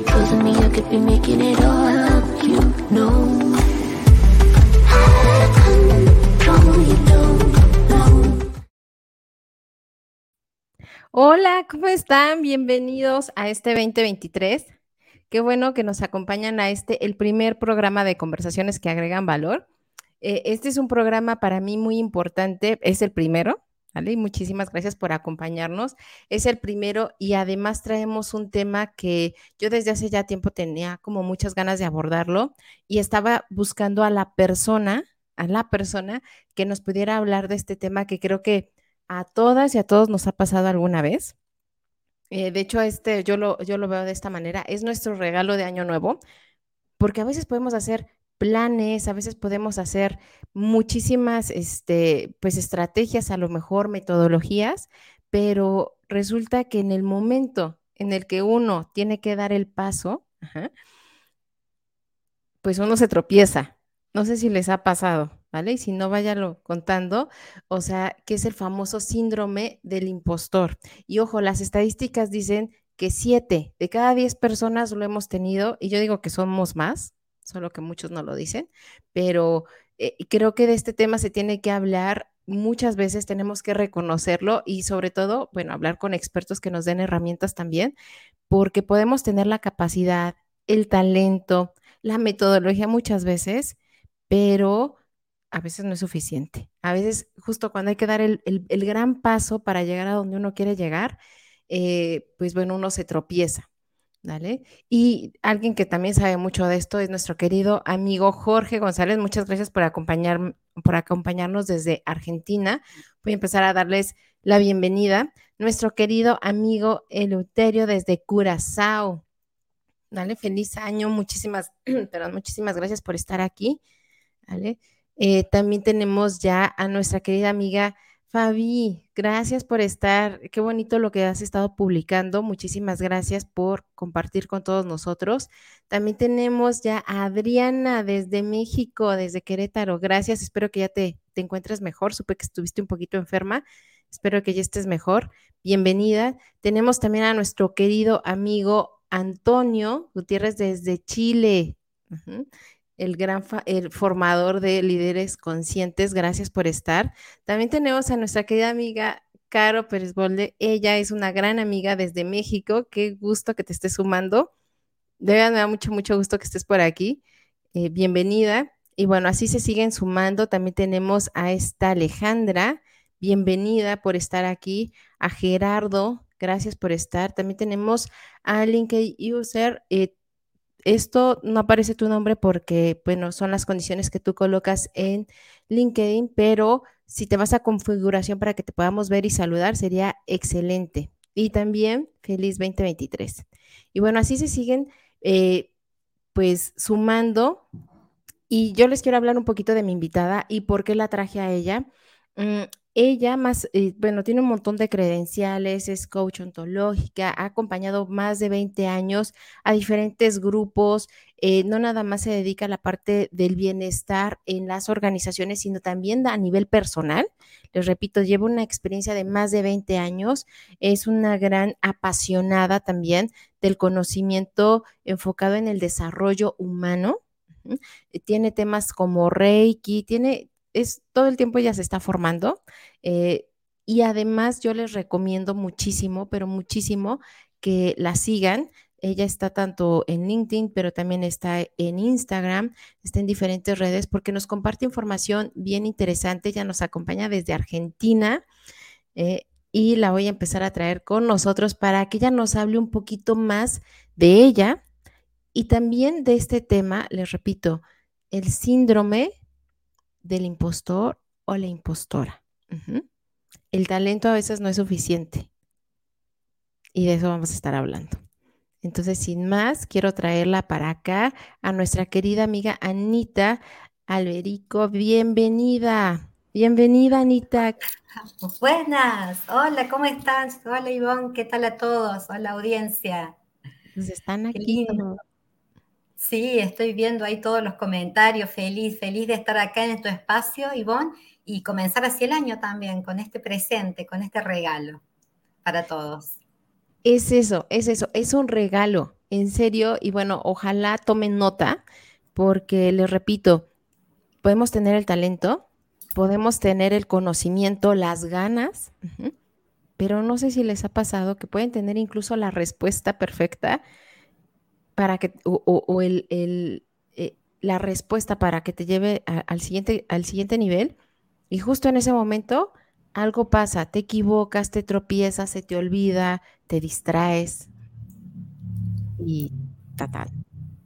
You. Hola, ¿cómo están? Bienvenidos a este 2023. Qué bueno que nos acompañan a este, el primer programa de conversaciones que agregan valor. Eh, este es un programa para mí muy importante, es el primero, ¿vale? Y muchísimas gracias por acompañarnos. Es el primero y además traemos un tema que yo desde hace ya tiempo tenía como muchas ganas de abordarlo y estaba buscando a la persona, a la persona que nos pudiera hablar de este tema que creo que a todas y a todos nos ha pasado alguna vez. Eh, de hecho, este, yo, lo, yo lo veo de esta manera, es nuestro regalo de año nuevo, porque a veces podemos hacer planes, a veces podemos hacer muchísimas este, pues, estrategias, a lo mejor metodologías, pero resulta que en el momento en el que uno tiene que dar el paso, pues uno se tropieza. No sé si les ha pasado. ¿vale? Y si no, váyalo contando, o sea, que es el famoso síndrome del impostor. Y ojo, las estadísticas dicen que siete de cada diez personas lo hemos tenido, y yo digo que somos más, solo que muchos no lo dicen, pero eh, creo que de este tema se tiene que hablar muchas veces tenemos que reconocerlo y sobre todo, bueno, hablar con expertos que nos den herramientas también, porque podemos tener la capacidad, el talento, la metodología muchas veces, pero a veces no es suficiente. A veces, justo cuando hay que dar el, gran paso para llegar a donde uno quiere llegar, eh, pues bueno, uno se tropieza. ¿Vale? Y alguien que también sabe mucho de esto es nuestro querido amigo Jorge González. Muchas gracias por, acompañar, por acompañarnos desde Argentina. Voy a empezar a darles la bienvenida. Nuestro querido amigo Eleuterio desde Curazao. Dale, feliz año. Muchísimas, perdón, muchísimas gracias por estar aquí. ¿Vale? Eh, también tenemos ya a nuestra querida amiga Fabi. Gracias por estar. Qué bonito lo que has estado publicando. Muchísimas gracias por compartir con todos nosotros. También tenemos ya a Adriana desde México, desde Querétaro. Gracias. Espero que ya te, encuentres mejor. Supe que estuviste un poquito enferma. Espero que ya estés mejor. Bienvenida. Tenemos también a nuestro querido amigo Antonio Gutiérrez desde Chile el gran el formador de líderes conscientes. Gracias por estar. También tenemos a nuestra querida amiga Caro Pérez Bolde. Ella es una gran amiga desde México. Qué gusto que te estés sumando. De verdad me da mucho, mucho gusto que estés por aquí. Eh, bienvenida. Y bueno, así se siguen sumando. También tenemos a esta Alejandra. Bienvenida por estar aquí. A Gerardo. Gracias por estar. También tenemos a LinkedIn User. Eh, esto no aparece tu nombre porque, bueno, son las condiciones que tú colocas en LinkedIn, pero si te vas a configuración para que te podamos ver y saludar, sería excelente. Y también feliz 2023. Y bueno, así se siguen, eh, pues, sumando. Y yo les quiero hablar un poquito de mi invitada y por qué la traje a ella. Mm, ella más, eh, bueno, tiene un montón de credenciales, es coach ontológica, ha acompañado más de 20 años a diferentes grupos, eh, no nada más se dedica a la parte del bienestar en las organizaciones, sino también a nivel personal. Les repito, lleva una experiencia de más de 20 años, es una gran apasionada también del conocimiento enfocado en el desarrollo humano. Tiene temas como Reiki, tiene, es todo el tiempo ella se está formando eh, y además yo les recomiendo muchísimo, pero muchísimo que la sigan. Ella está tanto en LinkedIn, pero también está en Instagram, está en diferentes redes porque nos comparte información bien interesante. Ella nos acompaña desde Argentina eh, y la voy a empezar a traer con nosotros para que ella nos hable un poquito más de ella y también de este tema, les repito, el síndrome del impostor o la impostora. El talento a veces no es suficiente. Y de eso vamos a estar hablando. Entonces, sin más, quiero traerla para acá a nuestra querida amiga Anita Alberico. Bienvenida. Bienvenida, Anita. Buenas. Hola, ¿cómo estás? Hola, Ivonne. ¿Qué tal a todos? Hola, audiencia. Pues están aquí. Sí, estoy viendo ahí todos los comentarios. Feliz, feliz de estar acá en tu espacio, Ivonne, y comenzar así el año también, con este presente, con este regalo para todos. Es eso, es eso, es un regalo, en serio, y bueno, ojalá tomen nota, porque les repito, podemos tener el talento, podemos tener el conocimiento, las ganas, pero no sé si les ha pasado que pueden tener incluso la respuesta perfecta para que, o, el, eh, la respuesta para que te lleve al, siguiente, al siguiente nivel, y justo en ese momento algo pasa, te equivocas, te tropiezas, se te olvida, te distraes y tal,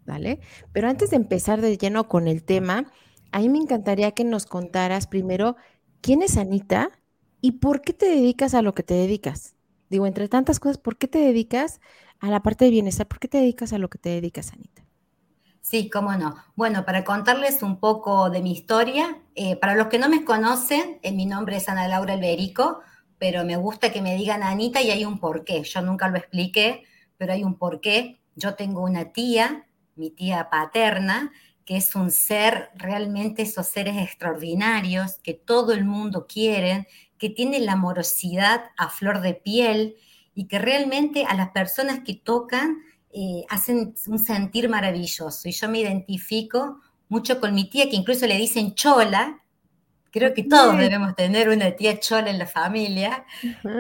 ¿vale? Pero antes de empezar de lleno con el tema, a mí me encantaría que nos contaras primero quién es Anita y por qué te dedicas a lo que te dedicas. Digo, entre tantas cosas, ¿por qué te dedicas a la parte de bienestar? ¿Por qué te dedicas a lo que te dedicas, Anita? Sí, cómo no. Bueno, para contarles un poco de mi historia, eh, para los que no me conocen, eh, mi nombre es Ana Laura Alberico, pero me gusta que me digan Anita y hay un porqué. Yo nunca lo expliqué, pero hay un porqué. Yo tengo una tía, mi tía paterna, que es un ser, realmente esos seres extraordinarios que todo el mundo quiere, que tiene la amorosidad a flor de piel y que realmente a las personas que tocan eh, hacen un sentir maravilloso. Y yo me identifico mucho con mi tía, que incluso le dicen chola. Creo que todos debemos tener una tía chola en la familia.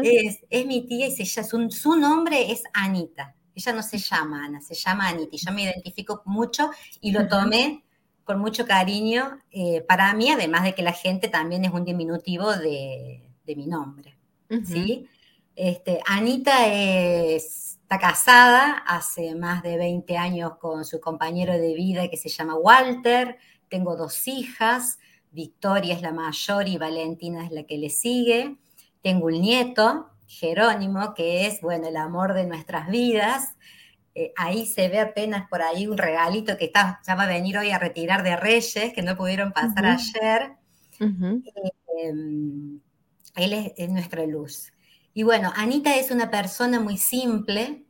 es, mi tía y se, su, su nombre es Anita. Ella no se llama Ana, se llama Anita. Y yo me identifico mucho y lo tomé con mucho cariño eh, para mí, además de que la gente también es un diminutivo de, mi nombre. ¿sí? Este, Anita es Está casada hace más de 20 años con su compañero de vida que se llama Walter. Tengo dos hijas, Victoria es la mayor y Valentina es la que le sigue. Tengo un nieto, Jerónimo, que es, bueno, el amor de nuestras vidas. Eh, ahí se ve apenas por ahí un regalito que está, ya va a venir hoy a retirar de Reyes, que no pudieron pasar ayer. Em, él es nuestra luz. Y bueno, Anita es una persona muy simple,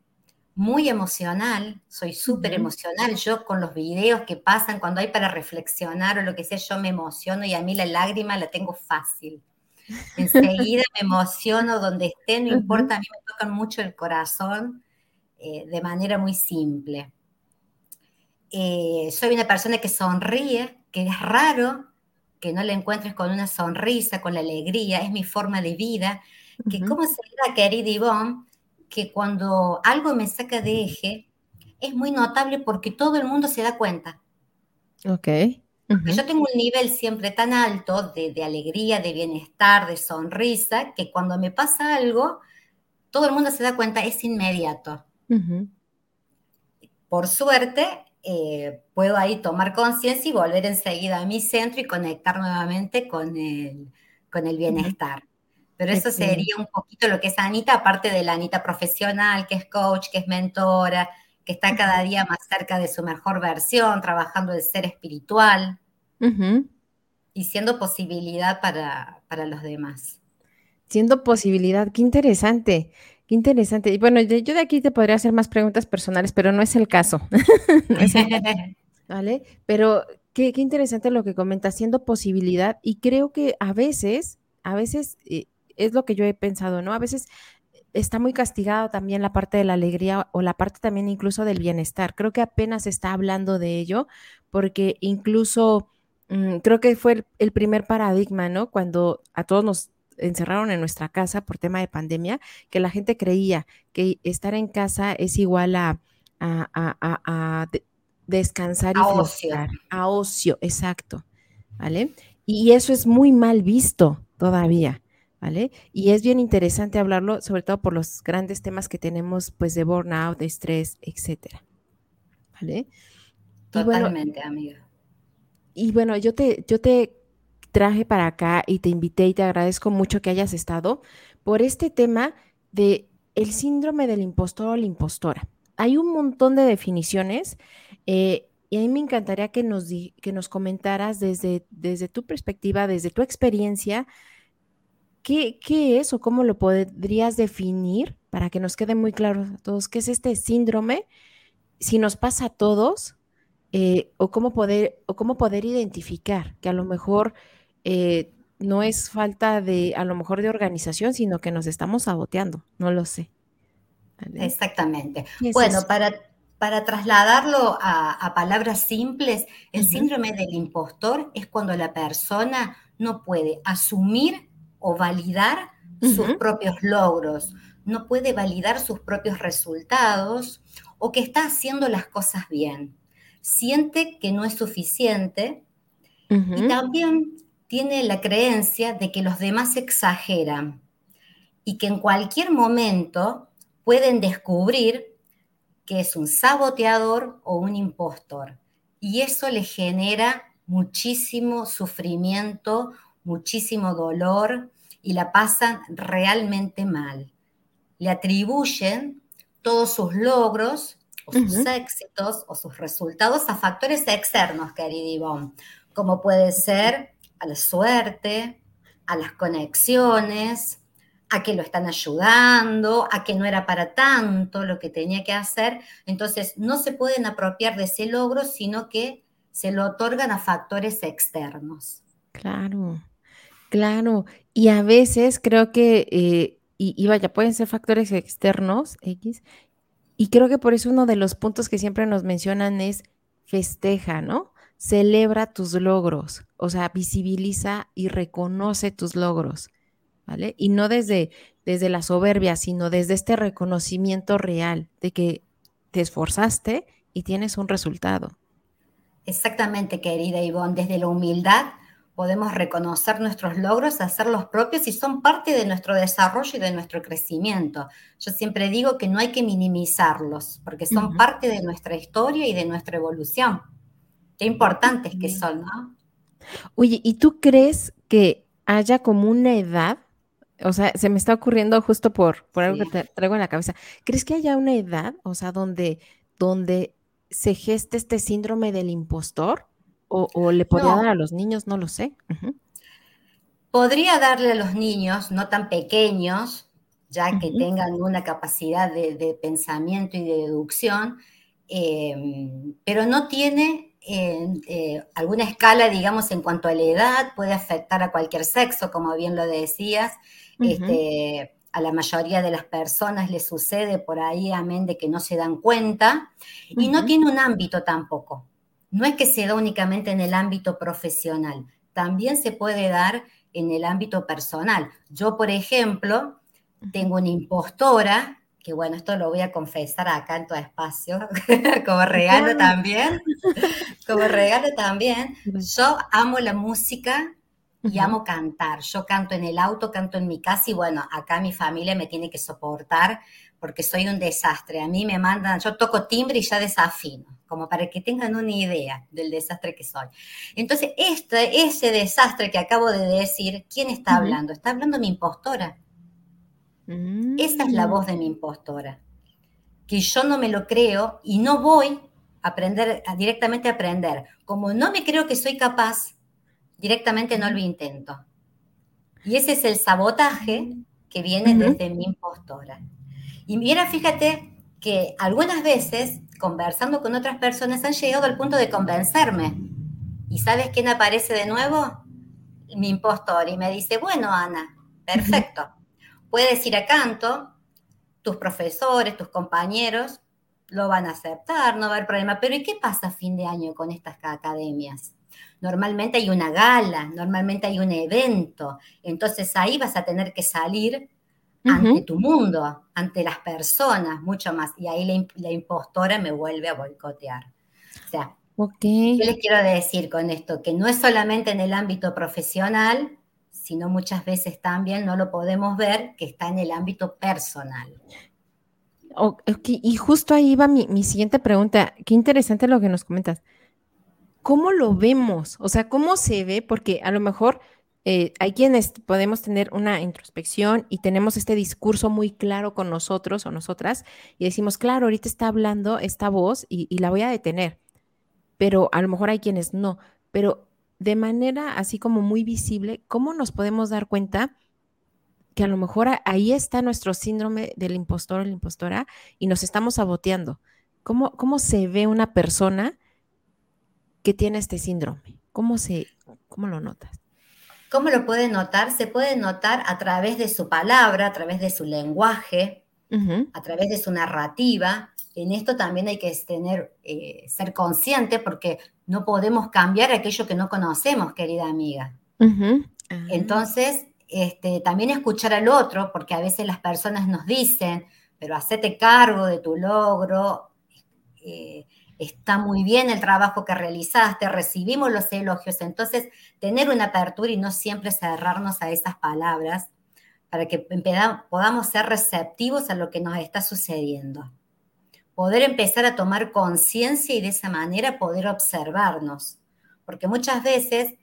muy emocional, soy súper emocional. Yo con los videos que pasan cuando hay para reflexionar o lo que sea, yo me emociono y a mí la lágrima la tengo fácil. Enseguida me emociono donde esté, no importa, a mí me tocan mucho el corazón eh, de manera muy simple. Eh, soy una persona que sonríe, que es raro que no la encuentres con una sonrisa, con la alegría, es mi forma de vida que como se diga, querida Ivonne, que cuando algo me saca de eje, es muy notable porque todo el mundo se da cuenta. Ok. Yo tengo un nivel siempre tan alto de, alegría, de bienestar, de sonrisa, que cuando me pasa algo, todo el mundo se da cuenta, es inmediato. Por suerte, eh, puedo ahí tomar conciencia y volver enseguida a mi centro y conectar nuevamente con el, con el bienestar. Pero eso sería un poquito lo que es Anita, aparte de la Anita profesional, que es coach, que es mentora, que está cada día más cerca de su mejor versión, trabajando el ser espiritual y siendo posibilidad para, los demás. Siendo posibilidad, qué interesante, qué interesante. Y bueno, yo de aquí te podría hacer más preguntas personales, pero no es el caso. ¿Vale? Pero qué, qué, interesante lo que comentas, siendo posibilidad. Y creo que a veces, a veces eh, es lo que yo he pensado, ¿no? A veces está muy castigado también la parte de la alegría o la parte también incluso del bienestar. Creo que apenas está hablando de ello porque incluso mm, creo que fue el, primer paradigma, ¿no? Cuando a todos nos encerraron en nuestra casa por tema de pandemia, que la gente creía que estar en casa es igual a, a, descansar y a ocio. a ocio, exacto, ¿vale? Y eso es muy mal visto todavía. Y es bien interesante hablarlo, sobre todo por los grandes temas que tenemos, pues, de burnout, de estrés, etcétera, ¿vale? Totalmente, amiga. Y bueno, yo te, yo te traje para acá y te invité y te agradezco mucho que hayas estado por este tema de el síndrome del impostor o la impostora. hay un montón de definiciones eh, y a mí me encantaría que nos, que nos comentaras desde, desde tu perspectiva, desde tu experiencia, ¿qué, ¿qué es o cómo lo podrías definir para que nos quede muy claro a todos qué es este síndrome? Si nos pasa a todos, eh, o, cómo poder, o cómo poder identificar que a lo mejor eh, no es falta de, a lo mejor de organización, sino que nos estamos saboteando, no lo sé. Exactamente. Bueno, para, para trasladarlo a, palabras simples, el síndrome del impostor es cuando la persona no puede asumir o validar sus propios logros, no puede validar sus propios resultados o que está haciendo las cosas bien. Siente que no es suficiente y también tiene la creencia de que los demás exageran y que en cualquier momento pueden descubrir que es un saboteador o un impostor. Y eso le genera muchísimo sufrimiento, muchísimo dolor y la pasan realmente mal. Le atribuyen todos sus logros o sus éxitos o sus resultados a factores externos, querida Ivonne, como puede ser a la suerte, a las conexiones, a que lo están ayudando, a que no era para tanto lo que tenía que hacer. Entonces, no se pueden apropiar de ese logro, sino que se lo otorgan a factores externos. Claro, claro. Y a veces creo que, eh, y, vaya, pueden ser factores externos, X, y creo que por eso uno de los puntos que siempre nos mencionan es festeja, ¿no? Celebra tus logros, o sea, visibiliza y reconoce tus logros, ¿vale? Y no desde, desde la soberbia, sino desde este reconocimiento real de que te esforzaste y tienes un resultado. Exactamente, querida Ivonne, desde la humildad podemos reconocer nuestros logros, hacerlos propios y son parte de nuestro desarrollo y de nuestro crecimiento. Yo siempre digo que no hay que minimizarlos, porque son parte de nuestra historia y de nuestra evolución. Qué importantes que son, ¿no? Oye, ¿y tú crees que haya como una edad? O sea, se me está ocurriendo justo por, por algo que te traigo en la cabeza. ¿Crees que haya una edad, o sea, donde, donde se geste este síndrome del impostor? O, le podría dar a los niños, no lo sé. Podría darle a los niños no tan pequeños, ya que tengan una capacidad de, pensamiento y de deducción, em, pero no tiene eh, alguna escala, digamos, en cuanto a la edad, puede afectar a cualquier sexo, como bien lo decías. este, a la mayoría de las personas le sucede por ahí, amén, de que no se dan cuenta, y no tiene un ámbito tampoco no es que se da únicamente en el ámbito profesional, también se puede dar en el ámbito personal. Yo, por ejemplo, tengo una impostora, que bueno, esto lo voy a confesar acá en tu espacio, como regalo también, como regalo también. Yo amo la música y amo cantar. Yo canto en el auto, canto en mi casa y bueno, acá mi familia me tiene que soportar porque soy un desastre. A mí me mandan, yo toco timbre y ya desafino como para que tengan una idea del desastre que soy. Entonces, este, ese desastre que acabo de decir, ¿quién está hablando? Está hablando mi impostora. Esa es la voz de mi impostora. Que yo no me lo creo y no voy a aprender, directamente a aprender. Como no me creo que soy capaz, directamente no lo intento. Y ese es el sabotaje que viene desde mi impostora. Y mira, fíjate que algunas veces conversando con otras personas han llegado al punto de convencerme. ¿Y sabes quién aparece de nuevo? Mi impostor. Y me dice, bueno, Ana, perfecto. Puedes ir a canto, tus profesores, tus compañeros lo van a aceptar, no va a haber problema. Pero ¿y qué pasa a fin de año con estas academias? Normalmente hay una gala, normalmente hay un evento. Entonces ahí vas a tener que salir ante tu mundo, ante las personas, mucho más. Y ahí la, impostora me vuelve a boicotear. O sea, yo les quiero decir con esto que no es solamente en el ámbito profesional, sino muchas veces también no lo podemos ver que está en el ámbito personal. Y justo ahí va mi, mi siguiente pregunta. Qué interesante lo que nos comentas. ¿Cómo lo vemos? O sea, ¿cómo se ve? Porque a lo mejor eh, hay quienes podemos tener una introspección y tenemos este discurso muy claro con nosotros o nosotras y decimos, claro, ahorita está hablando esta voz y, la voy a detener, pero a lo mejor hay quienes no, pero de manera así como muy visible, ¿cómo nos podemos dar cuenta? que a lo mejor ahí está nuestro síndrome del impostor o la impostora y nos estamos saboteando. ¿Cómo, cómo se ve una persona que tiene este síndrome? ¿Cómo, se, cómo lo notas? ¿Cómo lo puede notar? Se puede notar a través de su palabra, a través de su lenguaje, a través de su narrativa. En esto también hay que tener, eh, ser consciente porque no podemos cambiar aquello que no conocemos, querida amiga. Entonces, este, también escuchar al otro, porque a veces las personas nos dicen, pero hacete cargo de tu logro, eh, está muy bien el trabajo que realizaste, recibimos los elogios, entonces tener una apertura y no siempre cerrarnos a esas palabras para que podamos ser receptivos a lo que nos está sucediendo. Poder empezar a tomar conciencia y de esa manera poder observarnos. Porque muchas veces,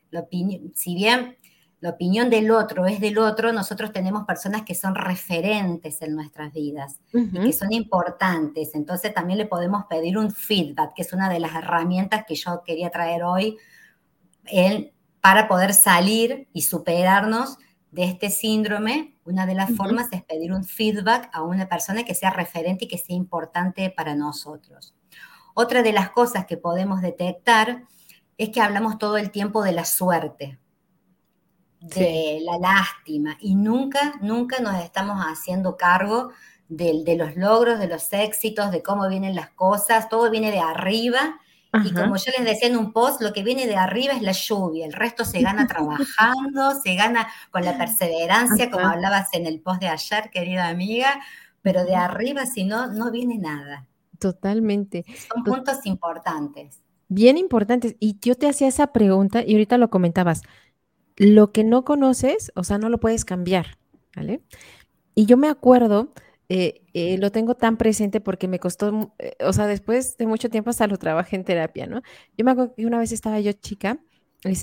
si bien la opinión del otro es del otro, nosotros tenemos personas que son referentes en nuestras vidas y que son importantes. Entonces también le podemos pedir un feedback, que es una de las herramientas que yo quería traer hoy para poder salir y superarnos de este síndrome. Una de las formas es pedir un feedback a una persona que sea referente y que sea importante para nosotros. Otra de las cosas que podemos detectar es que hablamos todo el tiempo de la suerte de la lástima y nunca, nunca nos estamos haciendo cargo de, de, los logros, de los éxitos, de cómo vienen las cosas, todo viene de arriba. Y como yo les decía en un post, lo que viene de arriba es la lluvia, el resto se gana trabajando, se gana con la perseverancia, como hablabas en el post de ayer, querida amiga, pero de arriba si no, no viene nada. Totalmente. Son puntos importantes. Bien importantes. Y yo te hacía esa pregunta y ahorita lo comentabas lo que no conoces, o sea, no lo puedes cambiar, ¿vale? Y yo me acuerdo, eh, eh, lo tengo tan presente porque me costó, eh, o sea, después de mucho tiempo hasta lo trabajé en terapia, ¿no? Yo me acuerdo que una vez estaba yo chica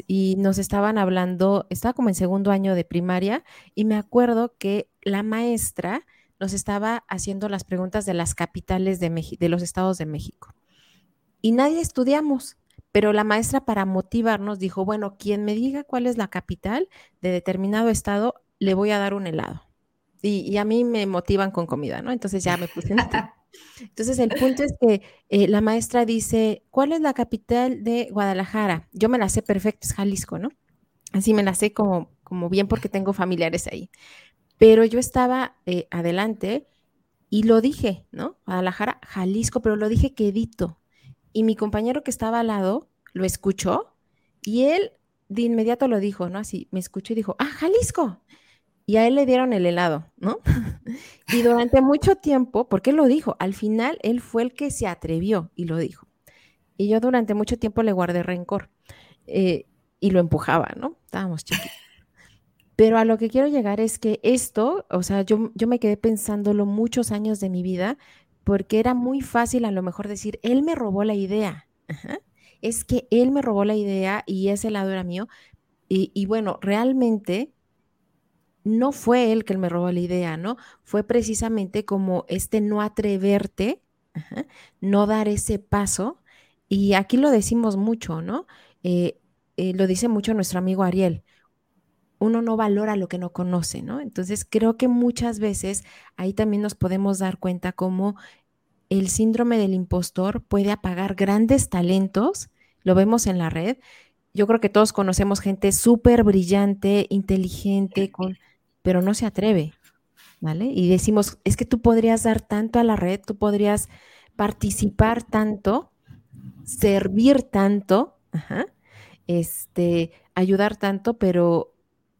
y nos estaban hablando, estaba como en segundo año de primaria y me acuerdo que la maestra nos estaba haciendo las preguntas de las capitales de, de los estados de México. Y nadie estudiamos. Pero la maestra para motivarnos dijo, bueno, quien me diga cuál es la capital de determinado estado, le voy a dar un helado. Y, a mí me motivan con comida, ¿no? Entonces ya me puse en Entonces el punto es que eh, la maestra dice, ¿cuál es la capital de Guadalajara? Yo me la sé perfecto, es Jalisco, ¿no? Así me la sé como, como bien porque tengo familiares ahí. Pero yo estaba eh, adelante y lo dije, ¿no? Guadalajara, Jalisco, pero lo dije quedito, y mi compañero que estaba al lado lo escuchó y él de inmediato lo dijo, ¿no? Así, me escuchó y dijo, ah, Jalisco. Y a él le dieron el helado, ¿no? y durante mucho tiempo, porque él lo dijo, al final él fue el que se atrevió y lo dijo. Y yo durante mucho tiempo le guardé rencor eh, y lo empujaba, ¿no? Estábamos chiquitos. Pero a lo que quiero llegar es que esto, o sea, yo, yo me quedé pensándolo muchos años de mi vida, porque era muy fácil a lo mejor decir, él me robó la idea. Es que él me robó la idea y ese lado era mío. Y, bueno, realmente no fue él que me robó la idea, ¿no? Fue precisamente como este no atreverte, no dar ese paso. Y aquí lo decimos mucho, ¿no? Eh, eh, lo dice mucho nuestro amigo Ariel uno no valora lo que no conoce, ¿no? Entonces creo que muchas veces ahí también nos podemos dar cuenta cómo el síndrome del impostor puede apagar grandes talentos, lo vemos en la red. Yo creo que todos conocemos gente súper brillante, inteligente, con, pero no se atreve, ¿vale? Y decimos, es que tú podrías dar tanto a la red, tú podrías participar tanto, servir tanto, este, ayudar tanto, pero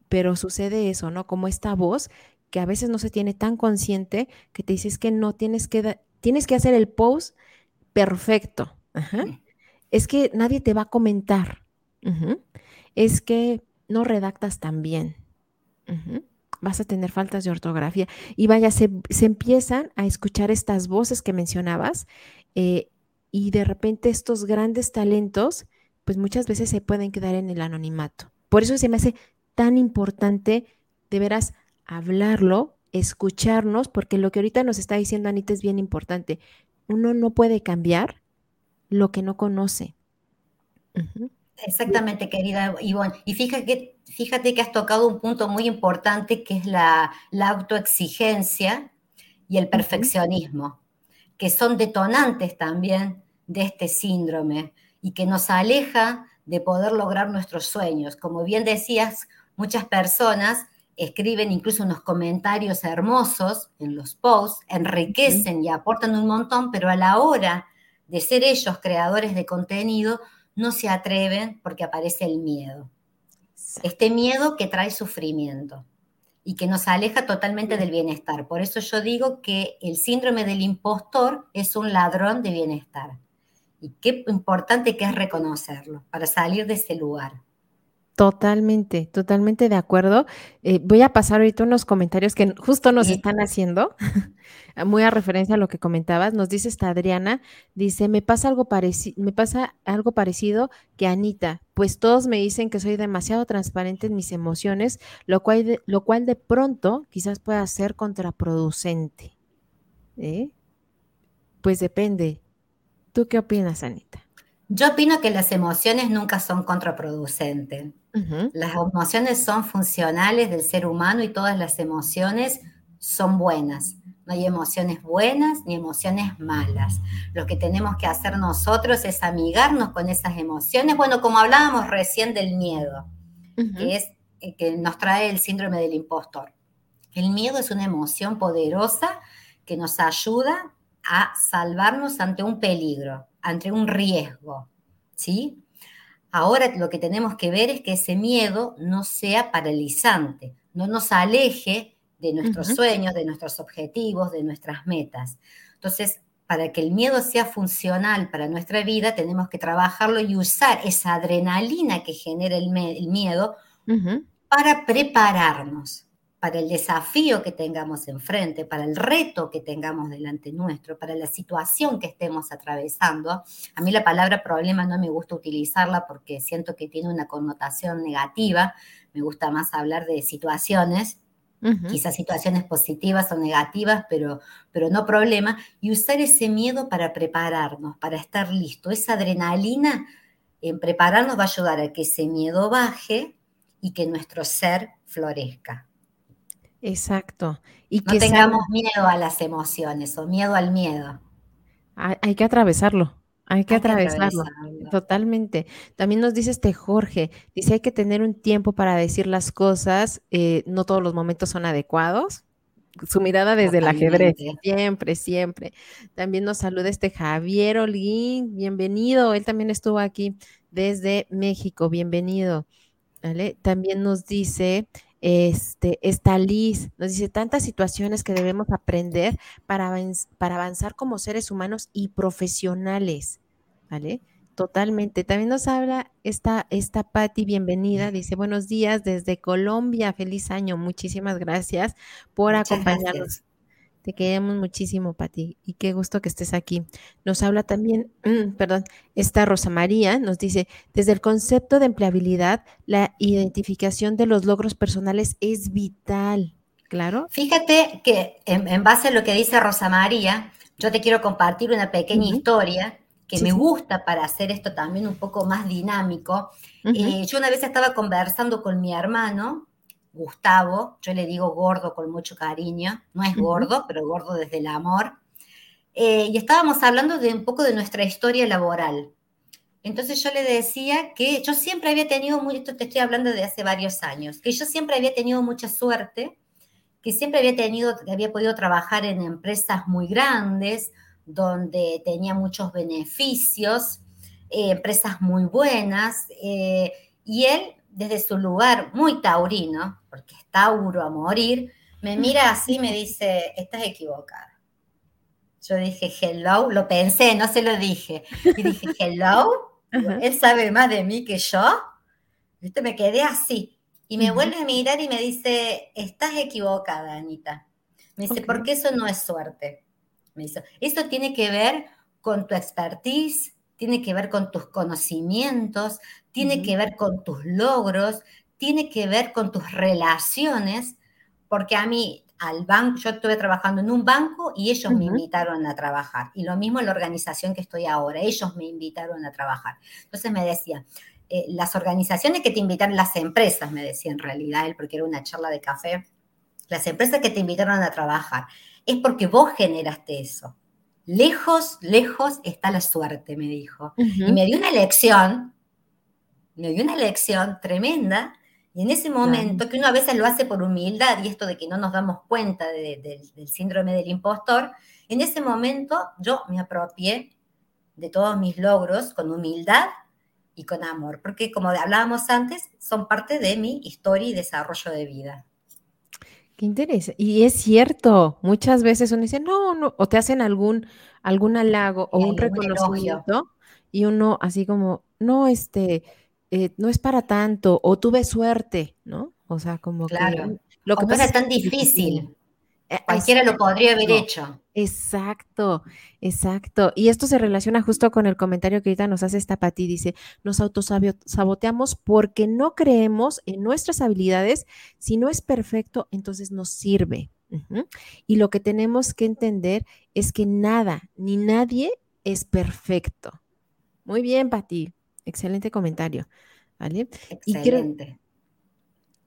pero sucede eso, ¿no? Como esta voz que a veces no se tiene tan consciente que te dices que no tienes que, tienes que hacer el post perfecto. Es que nadie te va a comentar. Es que no redactas tan bien. Vas a tener faltas de ortografía. Y vaya, se, empiezan a escuchar estas voces que mencionabas eh, y de repente estos grandes talentos, pues muchas veces se pueden quedar en el anonimato. Por eso se me hace tan importante de veras hablarlo, escucharnos, porque lo que ahorita nos está diciendo Anita es bien importante. Uno no puede cambiar lo que no conoce. Exactamente, querida Ivonne. Y fíjate que, fíjate que has tocado un punto muy importante que es la, autoexigencia y el perfeccionismo, que son detonantes también de este síndrome y que nos aleja de poder lograr nuestros sueños. Como bien decías, muchas personas escriben incluso unos comentarios hermosos en los posts, enriquecen y aportan un montón, pero a la hora de ser ellos creadores de contenido, no se atreven porque aparece el miedo. Este miedo que trae sufrimiento y que nos aleja totalmente del bienestar. Por eso yo digo que el síndrome del impostor es un ladrón de bienestar. Y qué importante que es reconocerlo para salir de ese lugar. Totalmente, totalmente de acuerdo. Eh, voy a pasar ahorita unos comentarios que justo nos están haciendo, muy a referencia a lo que comentabas. Nos dice esta Adriana, dice, me pasa algo parecido, me pasa algo parecido que Anita, pues todos me dicen que soy demasiado transparente en mis emociones, lo cual de, lo cual de pronto quizás pueda ser contraproducente. ¿Eh? Pues depende. ¿Tú qué opinas, Anita? Yo opino que las emociones nunca son contraproducentes. Las emociones son funcionales del ser humano y todas las emociones son buenas. No hay emociones buenas ni emociones malas. Lo que tenemos que hacer nosotros es amigarnos con esas emociones. Bueno, como hablábamos recién del miedo, que es eh, que nos trae el síndrome del impostor. El miedo es una emoción poderosa que nos ayuda a salvarnos ante un peligro, ante un riesgo, ¿sí? Ahora lo que tenemos que ver es que ese miedo no sea paralizante, no nos aleje de nuestros sueños, de nuestros objetivos, de nuestras metas. Entonces, para que el miedo sea funcional para nuestra vida, tenemos que trabajarlo y usar esa adrenalina que genera el, miedo para prepararnos para el desafío que tengamos enfrente, para el reto que tengamos delante nuestro, para la situación que estemos atravesando. A mí la palabra problema no me gusta utilizarla porque siento que tiene una connotación negativa. Me gusta más hablar de situaciones, quizás situaciones positivas o negativas, pero, pero no problema. Y usar ese miedo para prepararnos, para estar listo. Esa adrenalina en prepararnos va a ayudar a que ese miedo baje y que nuestro ser florezca. Exacto. Y no tengamos miedo a las emociones o miedo al miedo. Hay, que atravesarlo. Hay que, atravesarlo, totalmente. También nos dice este Jorge, dice hay que tener un tiempo para decir las cosas, eh, no todos los momentos son adecuados. Su mirada desde el ajedrez, siempre, siempre. También nos saluda este Javier Olguín, bienvenido, él también estuvo aquí desde México, bienvenido. ¿Vale? También nos dice este, está Liz, nos dice tantas situaciones que debemos aprender para, para avanzar como seres humanos y profesionales, ¿vale? Totalmente. También nos habla esta, esta Patti, bienvenida. Dice, buenos días desde Colombia, feliz año. Muchísimas gracias por acompañarnos. Te queremos muchísimo, Pati, y qué gusto que estés aquí. Nos habla también, perdón, esta Rosa María nos dice, desde el concepto de empleabilidad, la identificación de los logros personales es vital, claro. Fíjate que en, base a lo que dice Rosa María, yo te quiero compartir una pequeña historia que me gusta para hacer esto también un poco más dinámico. Eh, yo una vez estaba conversando con mi hermano Gustavo, yo le digo gordo con mucho cariño, no es gordo, pero gordo desde el amor. Eh, y estábamos hablando de un poco de nuestra historia laboral. Entonces yo le decía que yo siempre había tenido, muy, esto te estoy hablando de hace varios años, que yo siempre había tenido mucha suerte, que siempre había tenido, que había podido trabajar en empresas muy grandes, donde tenía muchos beneficios, eh, empresas muy buenas, eh, y él desde su lugar muy taurino, porque es Tauro a morir, me mira así y me dice, estás equivocada. Yo dije, hello, lo pensé, no se lo dije. Y dije, hello, él sabe más de mí que yo. ¿Viste? Me quedé así. Y me vuelve a mirar y me dice, estás equivocada, Anita. Me dice, porque eso no es suerte. Me dice, eso tiene que ver con tu expertise, tiene que ver con tus conocimientos, tiene que ver con tus logros, tiene que ver con tus relaciones, porque a mí al banco, yo estuve trabajando en un banco y ellos me invitaron a trabajar. Y lo mismo en la organización que estoy ahora, ellos me invitaron a trabajar. Entonces me decía, eh, las organizaciones que te invitan, las empresas, me decía en realidad él, porque era una charla de café, las empresas que te invitaron a trabajar, es porque vos generaste eso. Lejos, lejos está la suerte, me dijo. Y me dio una lección, me dio una lección tremenda y en ese momento, que uno a veces lo hace por humildad y esto de que no nos damos cuenta del síndrome del impostor, en ese momento yo me apropié de todos mis logros con humildad y con amor, porque como hablábamos antes, son parte de mi historia y desarrollo de vida. Qué interesante. Y es cierto, muchas veces uno dice, no, no, o te hacen algún, algún halago o un reconocimiento y uno así como, no, este, eh, no es para tanto, o tuve suerte, ¿no? O sea, como claro. que... Lo que no es tan difícil. Eh, Cualquiera lo podría haber hecho. Exacto, exacto. Y esto se relaciona justo con el comentario que ahorita nos hace esta Pati. Dice, nos autosaboteamos porque no creemos en nuestras habilidades. Si no es perfecto, entonces nos sirve. Y lo que tenemos que entender es que nada ni nadie es perfecto. Muy bien, Pati. Excelente comentario. ¿Vale? Excelente.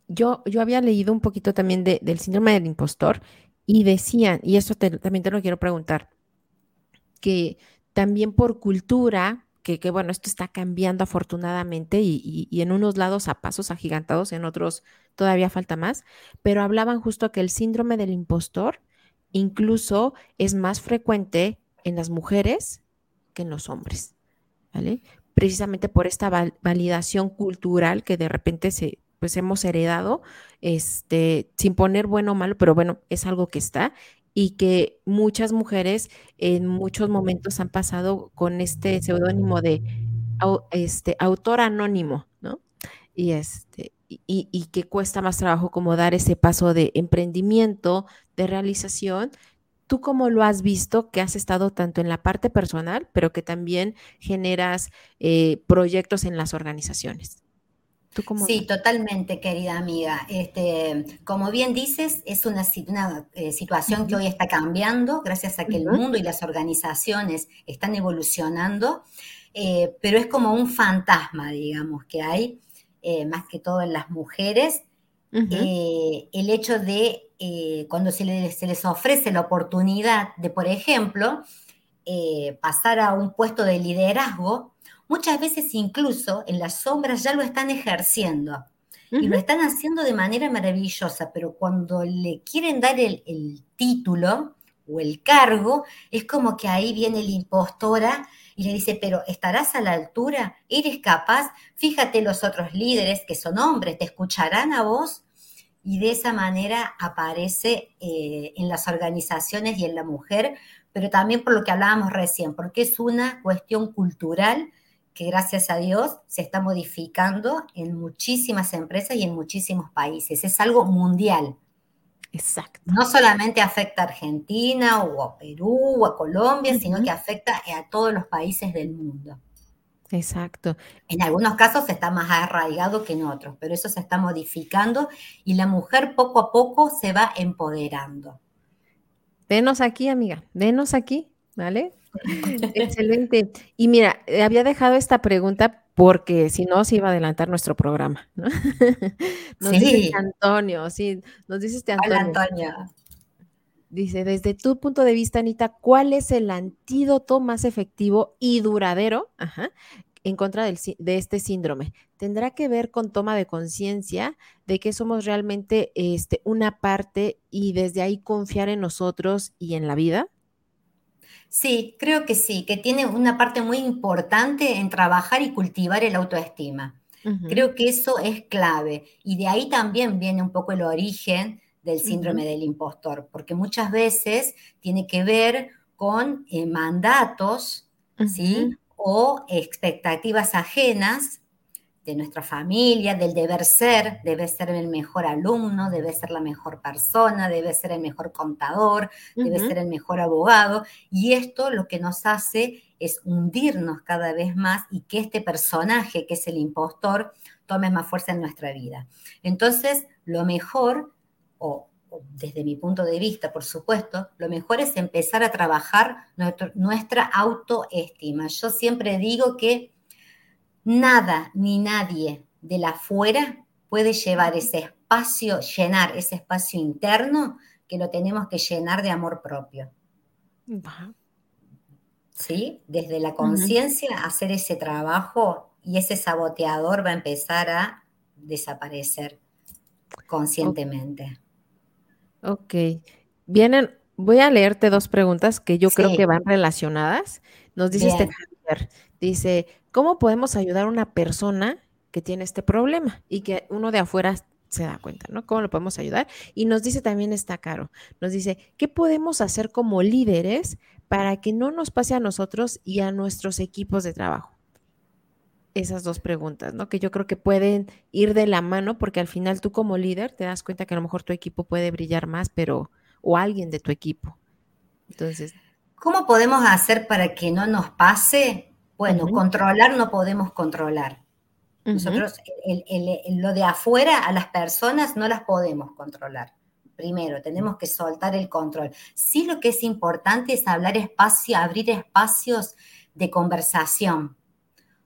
yo, yo había leído un poquito también del síndrome del impostor y decían, y eso también te lo quiero preguntar, que también por cultura, que, bueno, esto está cambiando afortunadamente y, en unos lados a pasos agigantados, en otros todavía falta más, pero hablaban justo que el síndrome del impostor incluso es más frecuente en las mujeres que en los hombres, ¿vale? precisamente por esta validación cultural que de repente se, pues hemos heredado, este, sin poner bueno o malo, pero bueno, es algo que está y que muchas mujeres en muchos momentos han pasado con este seudónimo de este, autor anónimo, ¿no? Y, este, y, y, que cuesta más trabajo como dar ese paso de emprendimiento, de realización, ¿Tú cómo lo has visto que has estado tanto en la parte personal, pero que también generas eh, proyectos en las organizaciones? ¿Tú cómo sí, totalmente, querida amiga. Este, como bien dices, es una, eh, situación que hoy está cambiando gracias a que el mundo y las organizaciones están evolucionando, eh, pero es como un fantasma, digamos, que hay, más que todo en las mujeres, el hecho de eh, cuando se les, ofrece la oportunidad de, por ejemplo, eh, pasar a un puesto de liderazgo, muchas veces incluso en las sombras ya lo están ejerciendo. Y lo están haciendo de manera maravillosa, pero cuando le quieren dar el, el título o el cargo, es como que ahí viene la impostora y le dice, pero ¿estarás a la altura? ¿Eres capaz? Fíjate los otros líderes que son hombres, ¿te escucharán a vos? y de esa manera aparece eh, en las organizaciones y en la mujer, pero también por lo que hablábamos recién, porque es una cuestión cultural que gracias a Dios se está modificando en muchísimas empresas y en muchísimos países. Es algo mundial. Exacto. No solamente afecta a Argentina o a Perú o a Colombia, sino que afecta a todos los países del mundo. Exacto. En algunos casos está más arraigado que en otros, pero eso se está modificando y la mujer poco a poco se va empoderando. Denos aquí, amiga, denos aquí, ¿vale? Excelente. Y mira, eh, había dejado esta pregunta porque si no se iba a adelantar nuestro programa, ¿no? Nos sí. dice Antonio, sí, nos dice este Antonio. Hola. Dice, desde tu punto de vista, Anita, ¿cuál es el antídoto más efectivo y duradero en contra de este síndrome? ¿Tendrá que ver con toma de conciencia de que somos realmente este, una parte y desde ahí confiar en nosotros y en la vida? Sí, creo que sí, que tiene una parte muy importante en trabajar y cultivar el autoestima. Creo que eso es clave y de ahí también viene un poco el origen del síndrome del impostor, porque muchas veces tiene que ver con eh, mandatos, ¿sí? O expectativas ajenas de nuestra familia, del deber ser, debe ser el mejor alumno, debe ser la mejor persona, debe ser el mejor contador, debe ser el mejor abogado. Y esto lo que nos hace es hundirnos cada vez más y que este personaje, que es el impostor, tome más fuerza en nuestra vida. Entonces, lo mejor, o, desde mi punto de vista, por supuesto, lo mejor es empezar a trabajar nuestra autoestima. Yo siempre digo que nada ni nadie de la afuera puede llevar ese espacio, llenar ese espacio interno que lo tenemos que llenar de amor propio. ¿Sí? Desde la conciencia, hacer ese trabajo y ese saboteador va a empezar a desaparecer conscientemente. Ok. Vienen, voy a leerte dos preguntas que yo creo que van relacionadas. Nos dice este Javier, dice, ¿Cómo podemos ayudar a una persona que tiene este problema y que uno de afuera se da cuenta, ¿no? ¿Cómo lo podemos ayudar? Y nos dice también está caro, nos dice, ¿qué podemos hacer como líderes para que no nos pase a nosotros y a nuestros equipos de trabajo? Esas dos preguntas, ¿no? Que yo creo que pueden ir de la mano porque al final tú como líder te das cuenta que a lo mejor tu equipo puede brillar más, pero, o alguien de tu equipo. Entonces. ¿Cómo podemos hacer para que no nos pase? Bueno, controlar no podemos controlar. Nosotros, lo de afuera a las personas no las podemos controlar. Primero, tenemos que soltar el control. Sí lo que es importante es hablar espacio, abrir espacios de conversación,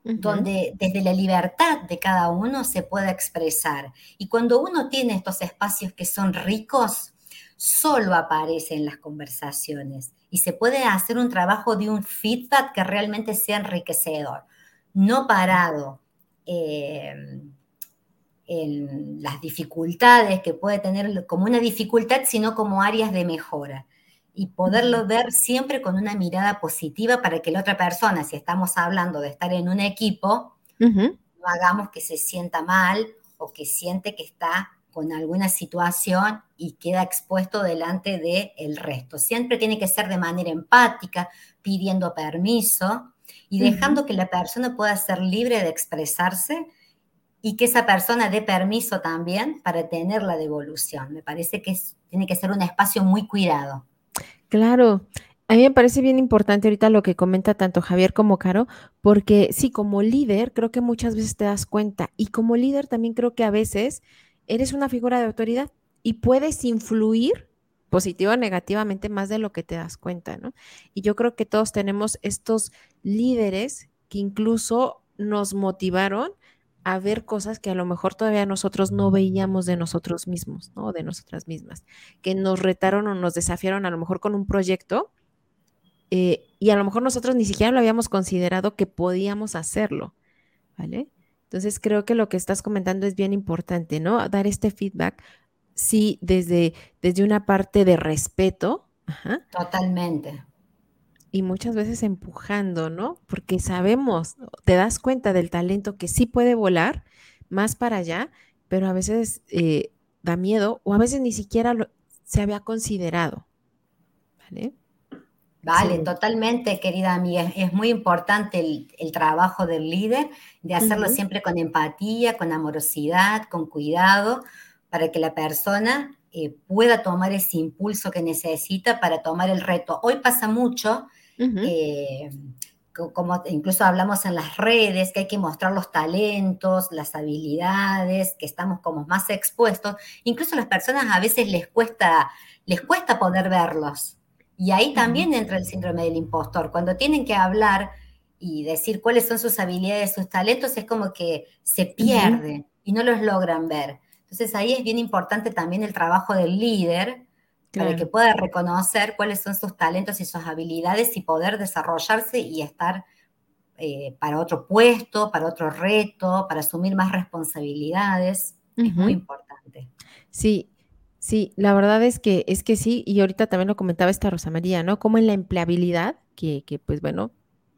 donde desde la libertad de cada uno se pueda expresar. Y cuando uno tiene estos espacios que son ricos, solo aparecen las conversaciones y se puede hacer un trabajo de un feedback que realmente sea enriquecedor, no parado em, en las dificultades que puede tener como una dificultad, sino como áreas de mejora. Y poderlo ver siempre con una mirada positiva para que la otra persona, si estamos hablando de estar en un equipo, no hagamos que se sienta mal o que siente que está con alguna situación y queda expuesto delante del el resto. Siempre tiene que ser de manera empática, pidiendo permiso y dejando que la persona pueda ser libre de expresarse y que esa persona dé permiso también para tener la devolución. Me parece que tiene que ser un espacio muy cuidado. Claro, a mí me parece bien importante ahorita lo que comenta tanto Javier como Caro, porque sí, como líder creo que muchas veces te das cuenta y como líder también creo que a veces eres una figura de autoridad y puedes influir positiva o negativamente más de lo que te das cuenta, ¿no? Y yo creo que todos tenemos estos líderes que incluso nos motivaron a ver cosas que a lo mejor todavía nosotros no veíamos de nosotros mismos, ¿no? De nosotras mismas, que nos retaron o nos desafiaron a lo mejor con un proyecto eh, y a lo mejor nosotros ni siquiera lo habíamos considerado que podíamos hacerlo, ¿vale? Entonces creo que lo que estás comentando es bien importante, ¿no? Dar este feedback, sí, desde, desde una parte de respeto. Totalmente. Y muchas veces empujando, ¿no? Porque sabemos, te das cuenta del talento que sí puede volar más para allá, pero a veces eh, da miedo o a veces ni siquiera lo, se había considerado. ¿Vale? Vale, totalmente, querida amiga. Es muy importante el, trabajo del líder, de hacerlo siempre con empatía, con amorosidad, con cuidado, para que la persona eh, pueda tomar ese impulso que necesita para tomar el reto. Hoy pasa mucho, eh, como incluso hablamos en las redes, que hay que mostrar los talentos, las habilidades, que estamos como más expuestos. Incluso a las personas a veces les cuesta, les cuesta poder verlos. Y ahí también entra el síndrome del impostor. Cuando tienen que hablar y decir cuáles son sus habilidades, sus talentos, es como que se pierden y no los logran ver. Entonces ahí es bien importante también el trabajo del líder para que pueda reconocer cuáles son sus talentos y sus habilidades y poder desarrollarse y estar eh, para otro puesto, para otro reto, para asumir más responsabilidades. Es muy importante. Sí, Sí, la verdad es que es que sí, y ahorita también lo comentaba esta Rosa María, ¿no? Como en la empleabilidad, que, que pues bueno,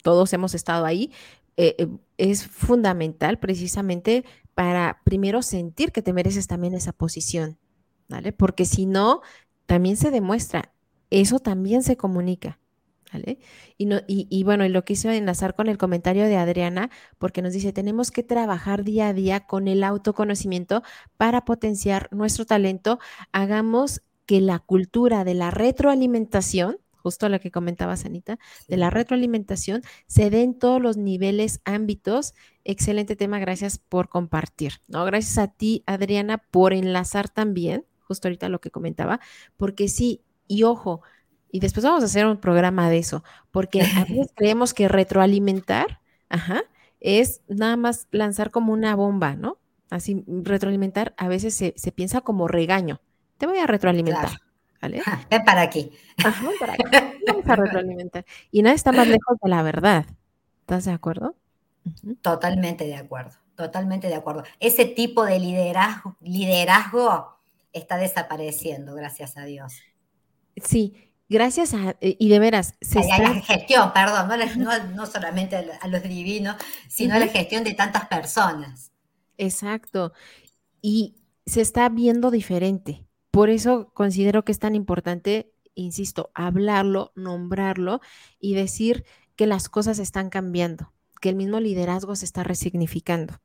todos hemos estado ahí, eh, eh, es fundamental precisamente para primero sentir que te mereces también esa posición, ¿vale? Porque si no, también se demuestra, eso también se comunica, ¿Vale? Y, no, y, bueno, y lo quiso enlazar con el comentario de Adriana, porque nos dice, tenemos que trabajar día a día con el autoconocimiento para potenciar nuestro talento. Hagamos que la cultura de la retroalimentación, justo lo que comentaba Sanita, de la retroalimentación, se dé en todos los niveles, ámbitos. Excelente tema, gracias por compartir. ¿no? Gracias a ti, Adriana, por enlazar también, justo ahorita lo que comentaba, porque sí, y ojo, y después vamos a hacer un programa de eso, porque a veces creemos que retroalimentar, ajá, es nada más lanzar como una bomba, ¿no? Así, retroalimentar a veces se, piensa como regaño. Te voy a retroalimentar. ¿Vale? Ven para aquí. Ajá, para aquí. Vamos a retroalimentar. Y nada está más lejos de la verdad. ¿Estás de acuerdo? Totalmente de acuerdo, totalmente de acuerdo. Ese tipo de liderazgo, liderazgo está desapareciendo, gracias a Dios. Sí, Gracias a, eh, y de veras, se a, la gestión, perdón, no, solamente a los divinos, sino a la gestión de tantas personas. Exacto. Y se está viendo diferente. Por eso considero que es tan importante, insisto, hablarlo, nombrarlo y decir que las cosas están cambiando, que el mismo liderazgo se está resignificando.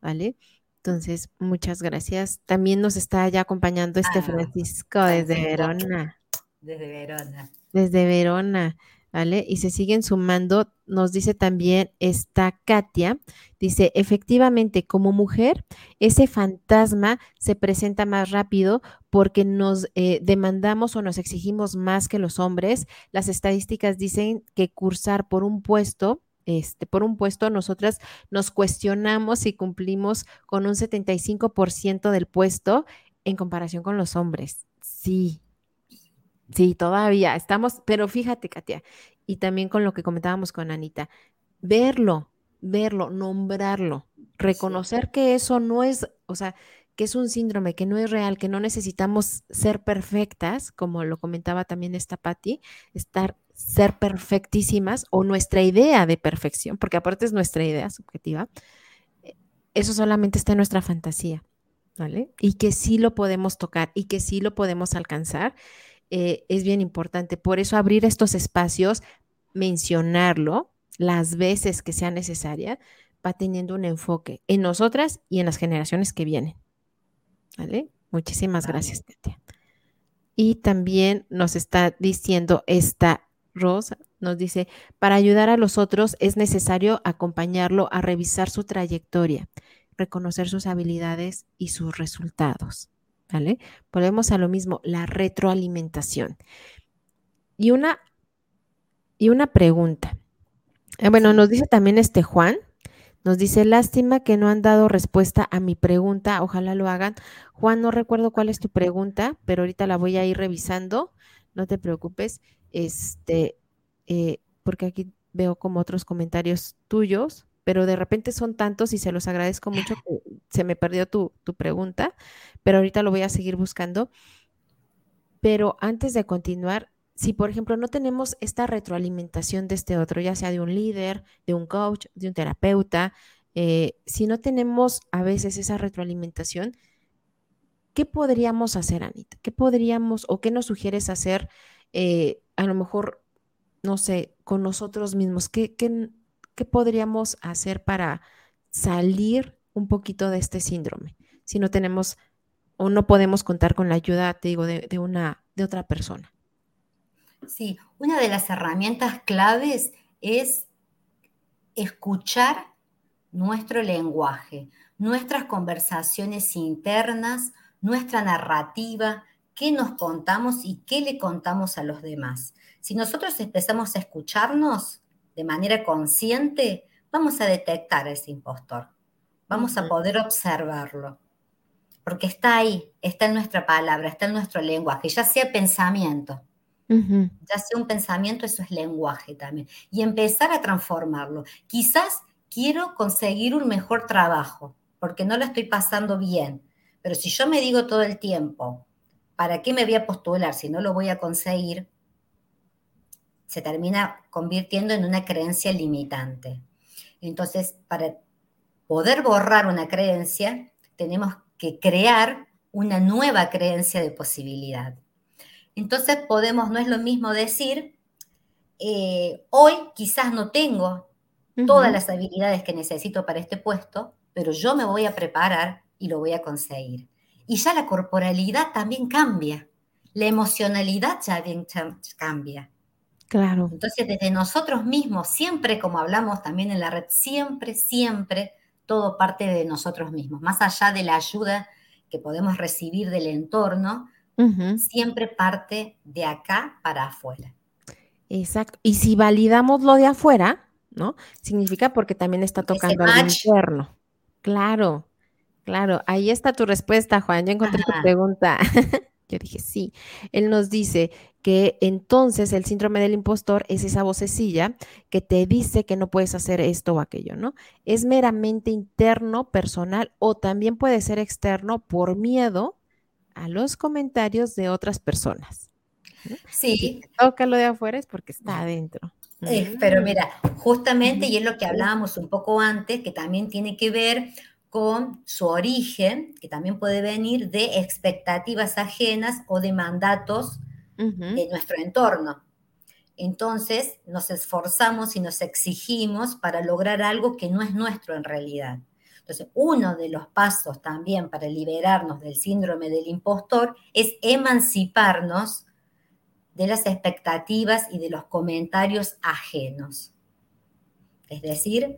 ¿Vale? Entonces, muchas gracias. También nos está ya acompañando este ah, Francisco desde Verona. Desde Verona. Desde Verona, ¿vale? Y se siguen sumando. Nos dice también esta Katia, dice, efectivamente, como mujer, ese fantasma se presenta más rápido porque nos eh, demandamos o nos exigimos más que los hombres. Las estadísticas dicen que cursar por un puesto este, por un puesto, nosotras nos cuestionamos si cumplimos con un 75% del puesto en comparación con los hombres. Sí, Sí, todavía estamos, pero fíjate, Katia, y también con lo que comentábamos con Anita, verlo, verlo, nombrarlo, reconocer que eso no es, o sea, que es un síndrome, que no es real, que no necesitamos ser perfectas, como lo comentaba también esta Patti, estar, ser perfectísimas o nuestra idea de perfección, porque aparte es nuestra idea subjetiva, eh, eso solamente está en nuestra fantasía, ¿vale? Y que sí lo podemos tocar y que sí lo podemos alcanzar eh, es bien importante. Por eso abrir estos espacios, mencionarlo las veces que sea necesaria, va teniendo un enfoque en nosotras y en las generaciones que vienen. ¿Vale? Muchísimas gracias, Katia. Y también nos está diciendo esta Rosa, nos dice, para ayudar a los otros es necesario acompañarlo a revisar su trayectoria, reconocer sus habilidades y sus resultados. ¿Vale? Volvemos a lo mismo, la retroalimentación. Y una, y una pregunta. Eh, bueno, nos dice también este Juan, nos dice, lástima que no han dado respuesta a mi pregunta, ojalá lo hagan. Juan, no recuerdo cuál es tu pregunta, pero ahorita la voy a ir revisando, no te preocupes, este, eh, porque aquí veo como otros comentarios tuyos, pero de repente son tantos y se los agradezco mucho que se me perdió tu, pregunta, pero ahorita lo voy a seguir buscando. Pero antes de continuar, si por ejemplo no tenemos esta retroalimentación de este otro, ya sea de un líder, de un coach, de un terapeuta, eh, si no tenemos a veces esa retroalimentación, ¿qué podríamos hacer, Anita? ¿Qué podríamos o qué nos sugieres hacer eh, a lo mejor, no sé, con nosotros mismos? ¿Qué, qué, ¿qué podríamos hacer para salir un poquito de este síndrome? Si no tenemos o no podemos contar con la ayuda, te digo, de, una, de otra persona. Sí, una de las herramientas claves es escuchar nuestro lenguaje, nuestras conversaciones internas, nuestra narrativa, qué nos contamos y qué le contamos a los demás. Si nosotros empezamos a escucharnos, de manera consciente, vamos a detectar a ese impostor. Vamos a poder observarlo. Porque está ahí, está en nuestra palabra, está en nuestro lenguaje, ya sea pensamiento. Ya sea un pensamiento, eso es lenguaje también. Y empezar a transformarlo. Quizás quiero conseguir un mejor trabajo, porque no lo estoy pasando bien. Pero si yo me digo todo el tiempo, ¿para qué me voy a postular si no lo voy a conseguir? Se termina convirtiendo en una creencia limitante. Entonces, para poder borrar una creencia, tenemos que crear una nueva creencia de posibilidad. Entonces podemos, no es lo mismo decir, eh, hoy quizás no tengo todas las habilidades que necesito para este puesto, pero yo me voy a preparar y lo voy a conseguir. Y ya la corporalidad también cambia, la emocionalidad ya bien cambia. Claro. Entonces, desde nosotros mismos, siempre, como hablamos también en la red, siempre, siempre, todo parte de nosotros mismos, más allá de la ayuda que podemos recibir del entorno, siempre parte de acá para afuera. Exacto. Y si validamos lo de afuera, ¿no? Significa porque también está tocando al interno. Claro, claro. Ahí está tu respuesta, Juan. Yo encontré tu pregunta. Yo dije, sí. Él nos dice que entonces el síndrome del impostor es esa vocecilla que te dice que no puedes hacer esto o aquello, ¿no? Es meramente interno, personal o también puede ser externo por miedo a los comentarios de otras personas. Sí. Si toca lo de afuera es porque está adentro. Eh, pero mira, justamente, y es lo que hablábamos un poco antes, que también tiene que ver con su origen, que también puede venir de expectativas ajenas o de mandatos de nuestro entorno. Entonces nos esforzamos y nos exigimos para lograr algo que no es nuestro en realidad. Entonces, uno de los pasos también para liberarnos del síndrome del impostor es emanciparnos de las expectativas y de los comentarios ajenos. Es decir,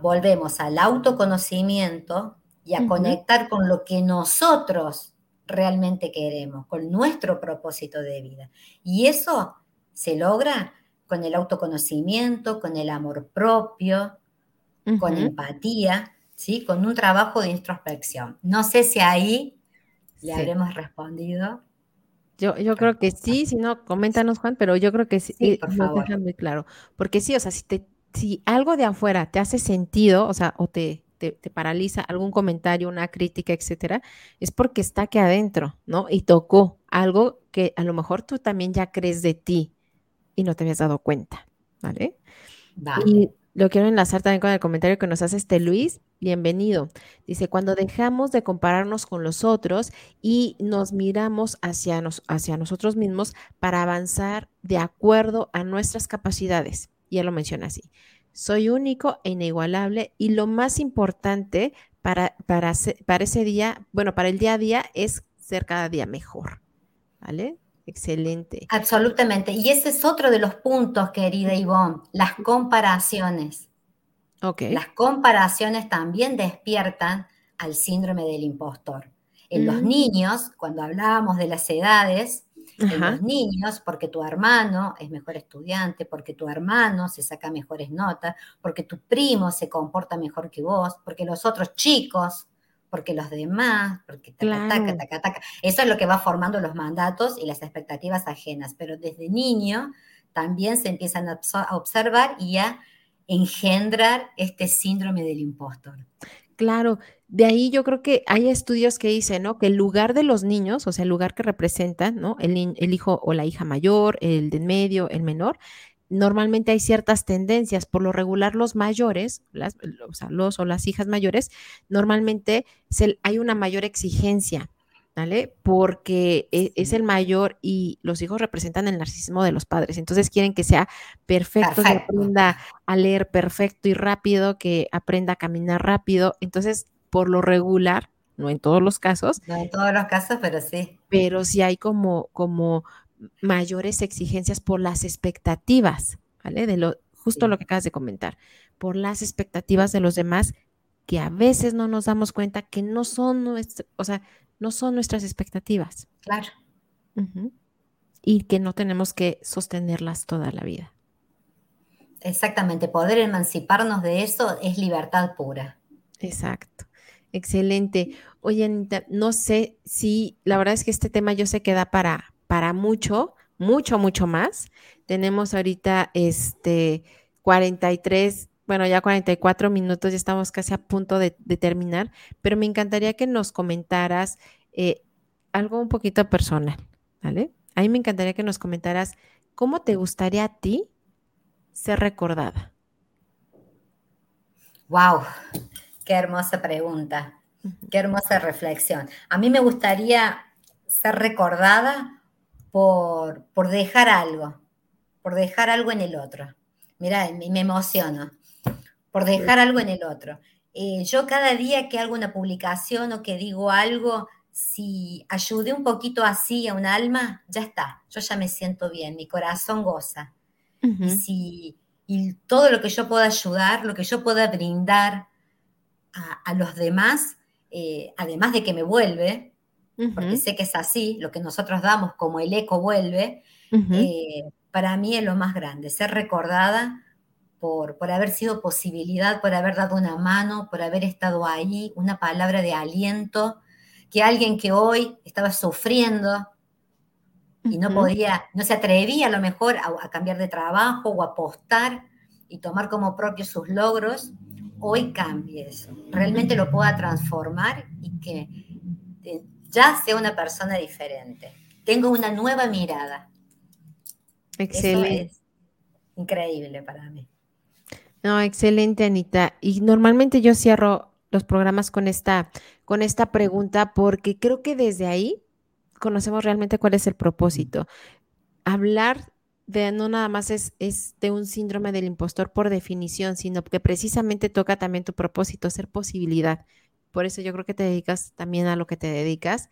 volvemos al autoconocimiento y a conectar con lo que nosotros realmente queremos, con nuestro propósito de vida. Y eso se logra con el autoconocimiento, con el amor propio, con empatía, ¿sí? con un trabajo de introspección. No sé si ahí le habremos respondido. Yo, yo creo que sí, si no, coméntanos, Juan, pero yo creo que sí, sí por favor. muy claro. Porque sí, o sea, si, te, si algo de afuera te hace sentido, o sea, o te, te, paraliza algún comentario, una crítica, etcétera, es porque está aquí adentro, ¿no? Y tocó algo que a lo mejor tú también ya crees de ti y no te habías dado cuenta, ¿vale? vale. Y lo quiero enlazar también con el comentario que nos hace este Luis. Bienvenido. Dice, cuando dejamos de compararnos con los otros y nos miramos hacia, nos, hacia nosotros mismos para avanzar de acuerdo a nuestras capacidades. Ya lo menciona así. Soy único e inigualable y lo más importante para, para, para ese día, bueno, para el día a día es ser cada día mejor. ¿Vale? Excelente. Absolutamente. Y ese es otro de los puntos, querida Ivonne, las comparaciones. Okay. Las comparaciones también despiertan al síndrome del impostor. En los mm. niños, cuando hablábamos de las edades, en los niños, porque tu hermano es mejor estudiante, porque tu hermano se saca mejores notas, porque tu primo se comporta mejor que vos, porque los otros chicos, porque los demás, porque taca, taca, taca, taca. Eso es lo que va formando los mandatos y las expectativas ajenas, pero desde niño también se empiezan a observar y a engendrar este síndrome del impostor. Claro, de ahí yo creo que hay estudios que dicen, ¿no? Que el lugar de los niños, o sea, el lugar que representan, ¿no? El, el hijo o la hija mayor, el de medio, el menor, normalmente hay ciertas tendencias. Por lo regular, los mayores, las, o sea, los o las hijas mayores, normalmente hay una mayor exigencia ¿vale? Porque e, es, el mayor y los hijos representan el narcisismo de los padres. Entonces quieren que sea perfecto, que aprenda a leer perfecto y rápido, que aprenda a caminar rápido. Entonces, por lo regular, no en todos los casos. No en todos los casos, pero sí. Pero sí hay como, como mayores exigencias por las expectativas, ¿vale? De lo, justo lo que acabas de comentar, por las expectativas de los demás que a veces no nos damos cuenta que no son nuestras, o sea, no son nuestras expectativas. Claro. Y que no tenemos que sostenerlas toda la vida. Exactamente, poder emanciparnos de eso es libertad pura. Exacto. Excelente. Oye, Anita, no sé si, la verdad es que este tema yo sé que da para, para mucho, mucho, mucho más. Tenemos ahorita este 43 bueno, ya 44 minutos, ya estamos casi a punto de, terminar, pero me encantaría que nos comentaras eh, algo un poquito personal, ¿vale? A mí me encantaría que nos comentaras cómo te gustaría a ti ser recordada. Wow, qué hermosa pregunta, qué hermosa reflexión. A mí me gustaría ser recordada por, por dejar algo, por dejar algo en el otro. Mira, me emociono, por dejar algo en el otro. Eh, yo cada día que hago una publicación o que digo algo, si ayudé un poquito así a un alma, ya está, yo ya me siento bien, mi corazón goza. Y si y todo lo que yo pueda ayudar, lo que yo pueda brindar a, los demás, eh, además de que me vuelve, porque sé que es así, lo que nosotros damos como el eco vuelve, eh, para mí es lo más grande, ser recordada por, por haber sido posibilidad, por haber dado una mano, por haber estado ahí, una palabra de aliento, que alguien que hoy estaba sufriendo y no podía, no se atrevía a lo mejor a, cambiar de trabajo o apostar y tomar como propio sus logros, hoy cambie eso, realmente lo pueda transformar y que eh, ya sea una persona diferente. Tengo una nueva mirada. Excelente. increíble para mí. No, excelente, Anita. Y normalmente yo cierro los programas con esta, con esta pregunta porque creo que desde ahí conocemos realmente cuál es el propósito. Hablar de no nada más es, es, de un síndrome del impostor por definición, sino que precisamente toca también tu propósito, ser posibilidad. Por eso yo creo que te dedicas también a lo que te dedicas.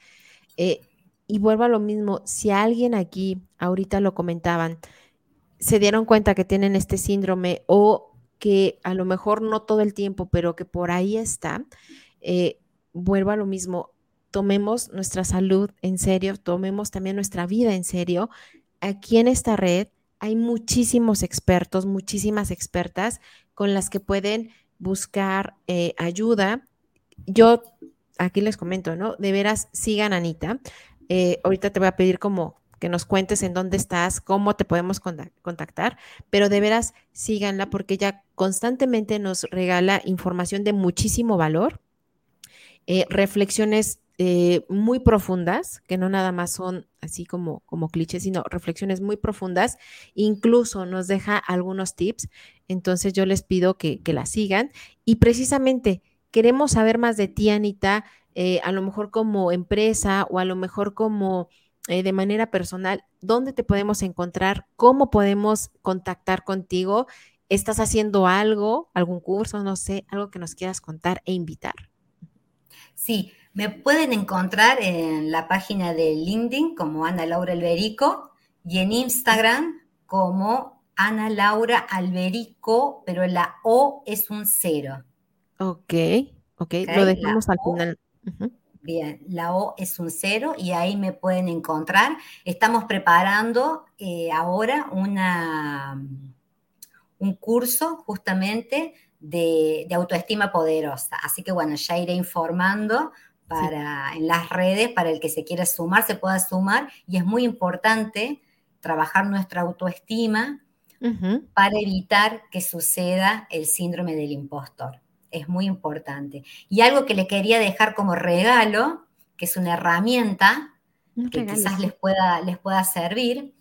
Eh, y vuelvo a lo mismo, si alguien aquí, ahorita lo comentaban, se dieron cuenta que tienen este síndrome o que a lo mejor no todo el tiempo, pero que por ahí está, eh, vuelvo a lo mismo, tomemos nuestra salud en serio, tomemos también nuestra vida en serio. Aquí en esta red hay muchísimos expertos, muchísimas expertas con las que pueden buscar eh, ayuda. Yo aquí les comento, ¿no? De veras, sigan Anita. Eh, ahorita te voy a pedir como que nos cuentes en dónde estás, cómo te podemos contactar, pero de veras síganla porque ella constantemente nos regala información de muchísimo valor, eh, reflexiones eh, muy profundas, que no nada más son así como, como clichés, sino reflexiones muy profundas, incluso nos deja algunos tips, entonces yo les pido que, que la sigan. Y precisamente queremos saber más de ti, Anita, eh, a lo mejor como empresa o a lo mejor como eh, de manera personal, ¿dónde te podemos encontrar? ¿Cómo podemos contactar contigo? ¿Estás haciendo algo, algún curso, no sé, algo que nos quieras contar e invitar? Sí, me pueden encontrar en la página de LinkedIn como Ana Laura Alberico y en Instagram como Ana Laura Alberico, pero la O es un cero. Ok, ok, lo dejamos al final. Bien, la O es un cero y ahí me pueden encontrar. Estamos preparando eh, ahora una, un curso justamente de, autoestima poderosa. Así que bueno, ya iré informando para, en las redes para el que se quiera sumar, se pueda sumar. Y es muy importante trabajar nuestra autoestima para evitar que suceda el síndrome del impostor es muy importante. Y algo que le quería dejar como regalo, que es una herramienta que quizás les pueda, les pueda servir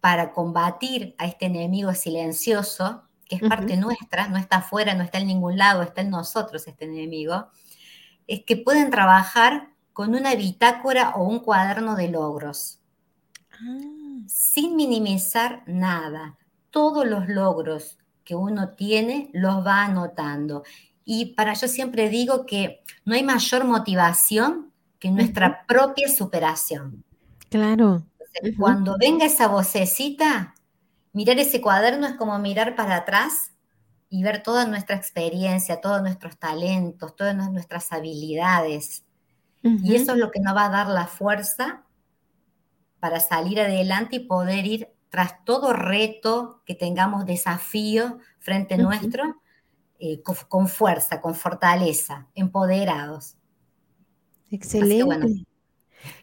para combatir a este enemigo silencioso, que es parte nuestra, no está afuera, no está en ningún lado, está en nosotros este enemigo, es que pueden trabajar con una bitácora o un cuaderno de logros, ah. sin minimizar nada. Todos los logros que uno tiene los va anotando. Y para yo siempre digo que no hay mayor motivación que nuestra propia superación. Claro. Cuando venga esa vocecita, mirar ese cuaderno es como mirar para atrás y ver toda nuestra experiencia, todos nuestros talentos, todas nuestras habilidades. Y eso es lo que nos va a dar la fuerza para salir adelante y poder ir tras todo reto que tengamos desafío frente nuestro, eh, con, fuerza, con fortaleza, empoderados. Excelente.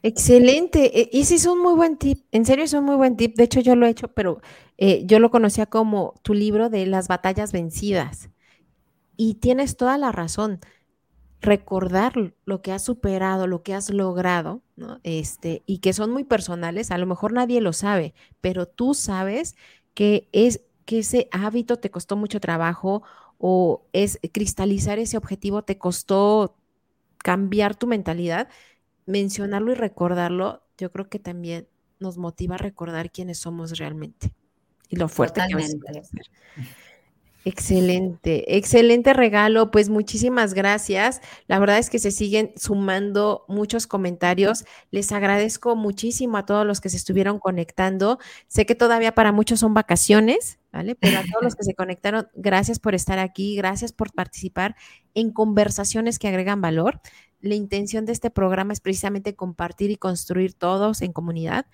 Excelente. E, ese es un muy buen tip. En serio, es un muy buen tip. De hecho, yo lo he hecho, pero eh, yo lo conocía como tu libro de las batallas vencidas. Y tienes toda la razón recordar lo que has superado, lo que has logrado, ¿no? Este, y que son muy personales, a lo mejor nadie lo sabe, pero tú sabes que es que ese hábito te costó mucho trabajo o es cristalizar ese objetivo te costó cambiar tu mentalidad, mencionarlo y recordarlo, yo creo que también nos motiva a recordar quiénes somos realmente. y lo fuerte que a ser. Excelente, excelente regalo. Pues muchísimas gracias. La verdad es que se siguen sumando muchos comentarios. Les agradezco muchísimo a todos los que se estuvieron conectando. Sé que todavía para muchos son vacaciones, ¿vale? Pero a todos los que se conectaron, gracias por estar aquí, gracias por participar en conversaciones que agregan valor. La intención de este programa es precisamente compartir y construir todos en comunidad.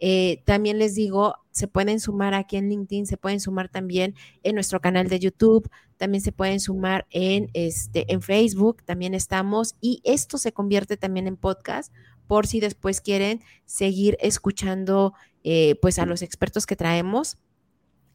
Eh, también les digo, se pueden sumar aquí en LinkedIn, se pueden sumar también en nuestro canal de YouTube, también se pueden sumar en, este, en Facebook, también estamos y esto se convierte también en podcast por si después quieren seguir escuchando eh, pues a los expertos que traemos.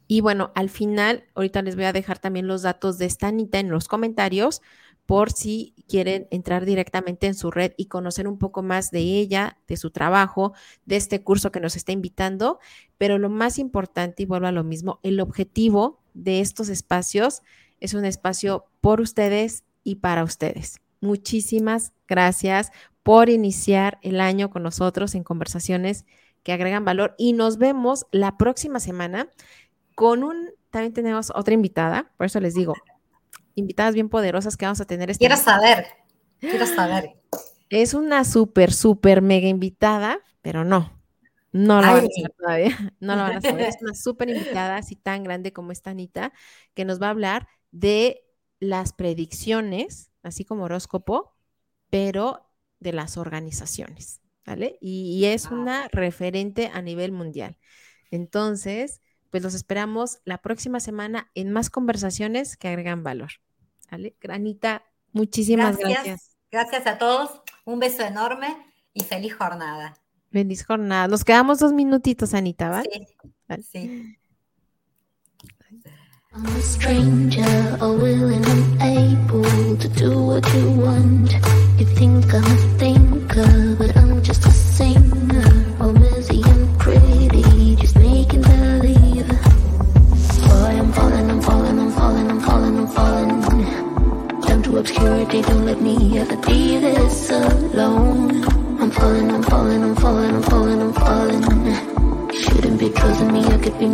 Y bueno, al final, ahorita les voy a dejar también los datos de esta Anita en los comentarios por si quieren entrar directamente en su red y conocer un poco más de ella, de su trabajo, de este curso que nos está invitando. Pero lo más importante, y vuelvo a lo mismo, el objetivo de estos espacios es un espacio por ustedes y para ustedes. Muchísimas gracias por iniciar el año con nosotros en conversaciones que agregan valor y nos vemos la próxima semana con un, también tenemos otra invitada, por eso les digo, invitadas bien poderosas que vamos a tener. Este quiero saber, quiero saber. Es una súper, súper mega invitada, pero no, no la van a saber todavía, no la van a saber. Es una súper invitada, así tan grande como esta Anita, que nos va a hablar de las predicciones, así como horóscopo, pero de las organizaciones, ¿vale? Y, y es una referente a nivel mundial. Entonces, pues los esperamos la próxima semana en más conversaciones que agregan valor. ¿Vale? Granita, muchísimas gracias. gracias. a todos, un beso enorme y feliz jornada. Feliz jornada. Nos quedamos dos minutitos, Anita, ¿vale? Sí. ¿vale? sí. I'm a stranger, unwilling, unable to do what you want. You think I'm a thinker, but obscurity, don't let me ever be this alone. I'm falling, I'm falling, I'm falling, I'm falling, I'm falling. You shouldn't be trusting me, I could be